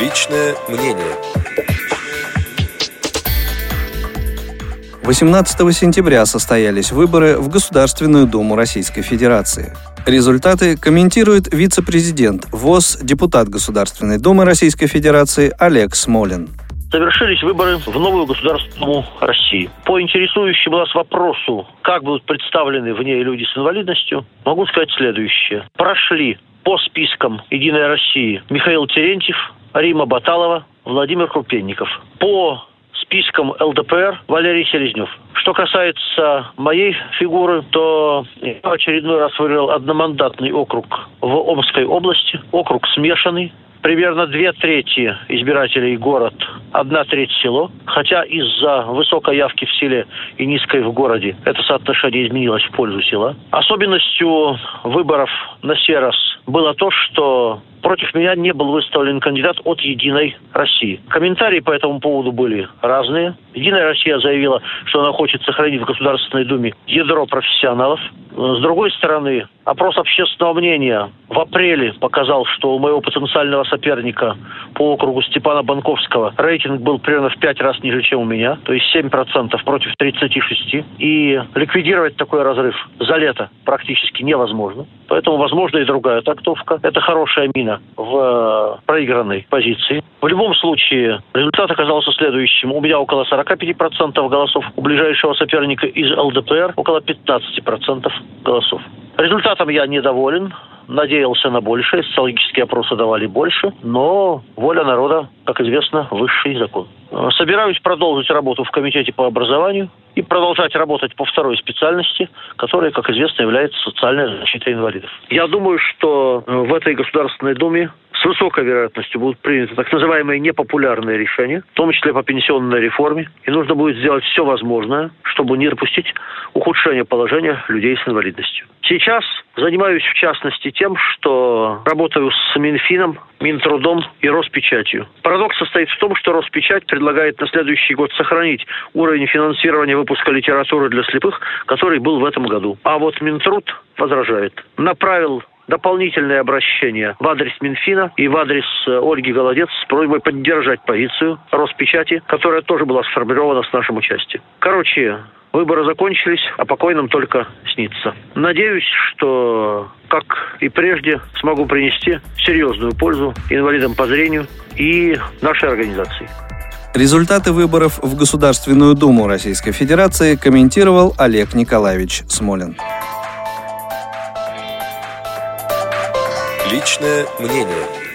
Личное мнение. 18 сентября состоялись выборы в Государственную Думу Российской Федерации. Результаты комментирует вице-президент ВОЗ, депутат Государственной Думы Российской Федерации Олег Смолин. Завершились выборы в новую Государственную Думу России. По интересующему нас вопросу, как будут представлены в ней люди с инвалидностью, могу сказать следующее. Прошли по спискам «Единой России» Михаил Терентьев, Рима Баталова, Владимир Крупенников. По списком ЛДПР Валерий Селезнев. Что касается моей фигуры, то я очередной раз выиграл одномандатный округ в Омской области. Округ смешанный. Примерно две трети избирателей город, одна треть село. Хотя из-за высокой явки в селе и низкой в городе это соотношение изменилось в пользу села. Особенностью выборов на сей раз было то, что против меня не был выставлен кандидат от «Единой России». Комментарии по этому поводу были разные. «Единая Россия» заявила, что она хочет сохранить в Государственной Думе ядро профессионалов. С другой стороны, опрос общественного мнения в апреле показал, что у моего потенциального соперника по округу Степана Банковского рейтинг был примерно в пять раз ниже, чем у меня, то есть 7% против 36%. И ликвидировать такой разрыв за лето практически невозможно. Поэтому возможно и другая трактовка. Это хорошая мина в проигранной позиции. В любом случае, результат оказался следующим. У меня около 45% голосов, у ближайшего соперника из ЛДПР около 15% голосов. Результатом я недоволен надеялся на большее, социологические опросы давали больше, но воля народа, как известно, высший закон. Собираюсь продолжить работу в Комитете по образованию и продолжать работать по второй специальности, которая, как известно, является социальной защитой инвалидов. Я думаю, что в этой Государственной Думе высокой вероятностью будут приняты так называемые непопулярные решения, в том числе по пенсионной реформе. И нужно будет сделать все возможное, чтобы не допустить ухудшения положения людей с инвалидностью. Сейчас занимаюсь в частности тем, что работаю с Минфином, Минтрудом и Роспечатью. Парадокс состоит в том, что Роспечать предлагает на следующий год сохранить уровень финансирования выпуска литературы для слепых, который был в этом году. А вот Минтруд возражает. Направил дополнительное обращение в адрес Минфина и в адрес э, Ольги Голодец с просьбой поддержать позицию Роспечати, которая тоже была сформирована с нашим участием. Короче, Выборы закончились, а покойным только снится. Надеюсь, что, как и прежде, смогу принести серьезную пользу инвалидам по зрению и нашей организации. Результаты выборов в Государственную Думу Российской Федерации комментировал Олег Николаевич Смолин. Личное мнение.